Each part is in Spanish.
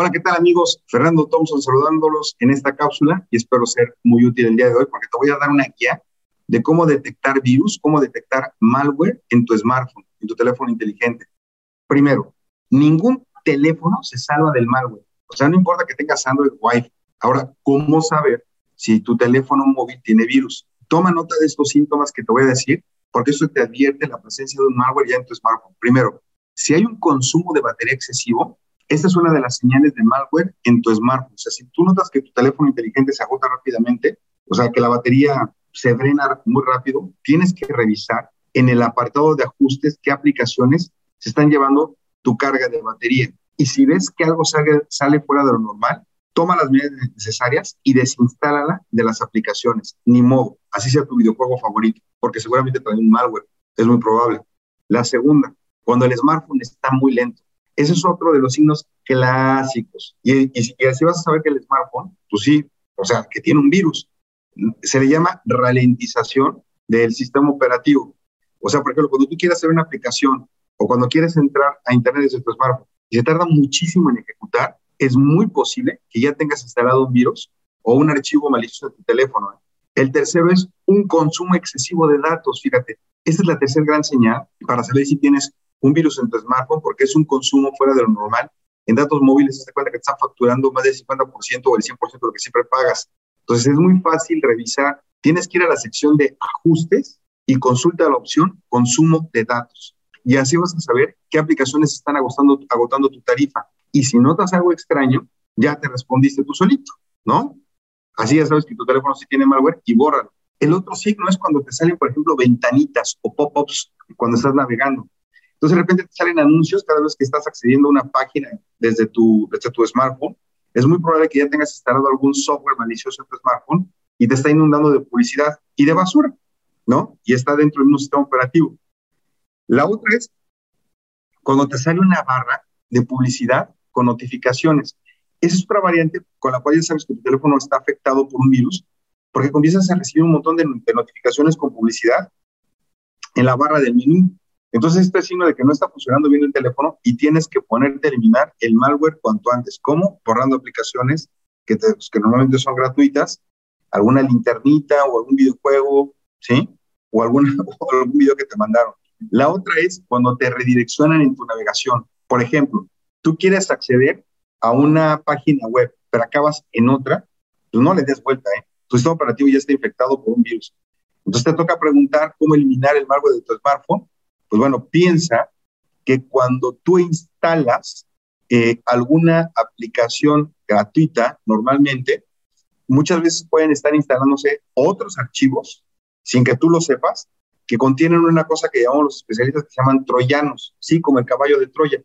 Hola, ¿qué tal amigos? Fernando Thompson saludándolos en esta cápsula y espero ser muy útil el día de hoy porque te voy a dar una guía de cómo detectar virus, cómo detectar malware en tu smartphone, en tu teléfono inteligente. Primero, ningún teléfono se salva del malware. O sea, no importa que tengas Android o Wi-Fi. Ahora, ¿cómo saber si tu teléfono móvil tiene virus? Toma nota de estos síntomas que te voy a decir porque eso te advierte la presencia de un malware ya en tu smartphone. Primero, si hay un consumo de batería excesivo, esta es una de las señales de malware en tu smartphone. O sea, si tú notas que tu teléfono inteligente se agota rápidamente, o sea, que la batería se drena muy rápido, tienes que revisar en el apartado de ajustes qué aplicaciones se están llevando tu carga de batería. Y si ves que algo sale, fuera de lo normal, toma las medidas necesarias y desinstálala de las aplicaciones. Ni modo, así sea tu videojuego favorito, porque seguramente trae un malware, es muy probable. La segunda, cuando el smartphone está muy lento. Ese es otro de los signos clásicos. Y, y, así vas a saber que el smartphone, pues sí, o sea, que tiene un virus. Se le llama ralentización del sistema operativo. O sea, por ejemplo, cuando tú quieres hacer una aplicación o cuando quieres entrar a Internet desde tu smartphone y se tarda muchísimo en ejecutar, es muy posible que ya tengas instalado un virus o un archivo malicioso en tu teléfono. El tercero es un consumo excesivo de datos. Fíjate, esta es la tercera gran señal para saber si tienes un virus en tu smartphone porque es un consumo fuera de lo normal. En datos móviles se cuenta que te están facturando más del 50% o el 100% de lo que siempre pagas. Entonces es muy fácil revisar. Tienes que ir a la sección de ajustes y consulta la opción consumo de datos. Y así vas a saber qué aplicaciones están agotando, agotando tu tarifa. Y si notas algo extraño, ya te respondiste tú solito, ¿no? Así ya sabes que tu teléfono sí tiene malware y bórralo. El otro signo es cuando te salen, por ejemplo, ventanitas o pop-ups cuando estás navegando. Entonces, de repente te salen anuncios cada vez que estás accediendo a una página desde tu, desde tu smartphone. Es muy probable que ya tengas instalado algún software malicioso en tu smartphone y te está inundando de publicidad y de basura, ¿no? Y está dentro de un sistema operativo. La otra es cuando te sale una barra de publicidad con notificaciones. Esa es otra variante con la cual ya sabes que tu teléfono está afectado por un virus, porque comienzas a recibir un montón de, de notificaciones con publicidad en la barra del menú. Entonces, este es signo de que no está funcionando bien el teléfono y tienes que ponerte a eliminar el malware cuanto antes. ¿Cómo? Borrando aplicaciones que, pues, que normalmente son gratuitas, alguna linternita o algún videojuego, ¿sí? O, alguna, o algún video que te mandaron. La otra es cuando te redireccionan en tu navegación. Por ejemplo, tú quieres acceder a una página web, pero acabas en otra, pues no le des vuelta, ¿eh? Tu sistema operativo ya está infectado por un virus. Entonces te toca preguntar cómo eliminar el malware de tu smartphone pues bueno, piensa que cuando tú instalas eh, alguna aplicación gratuita, normalmente, muchas veces pueden estar instalándose otros archivos sin que tú lo sepas, que contienen una cosa que llamamos los especialistas que se llaman troyanos, sí, como el caballo de Troya.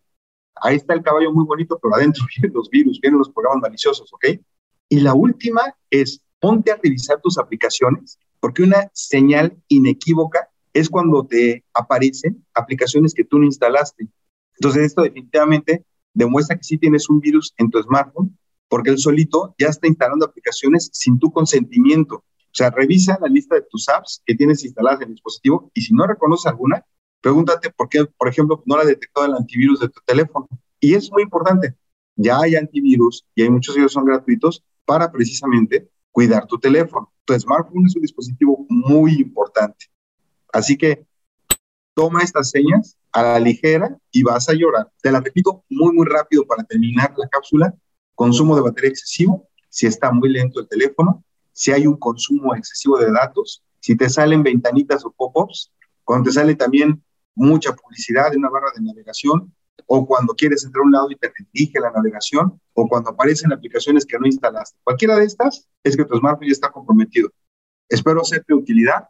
Ahí está el caballo muy bonito, pero adentro vienen los virus, vienen los programas maliciosos, ¿ok? Y la última es, ponte a revisar tus aplicaciones, porque una señal inequívoca es cuando te aparecen aplicaciones que tú no instalaste. Entonces, esto definitivamente demuestra que sí tienes un virus en tu smartphone, porque él solito ya está instalando aplicaciones sin tu consentimiento. O sea, revisa la lista de tus apps que tienes instaladas en el dispositivo y si no reconoce alguna, pregúntate por qué, por ejemplo, no la ha detectado el antivirus de tu teléfono. Y es muy importante. Ya hay antivirus y hay muchos de ellos son gratuitos para precisamente cuidar tu teléfono. Tu smartphone es un dispositivo muy importante. Así que toma estas señas a la ligera y vas a llorar. Te la repito muy, muy rápido para terminar la cápsula. Consumo de batería excesivo, si está muy lento el teléfono, si hay un consumo excesivo de datos, si te salen ventanitas o pop-ups, cuando te sale también mucha publicidad en una barra de navegación, o cuando quieres entrar a un lado y te dirige la navegación, o cuando aparecen aplicaciones que no instalaste. Cualquiera de estas es que tu smartphone ya está comprometido. Espero hacerte utilidad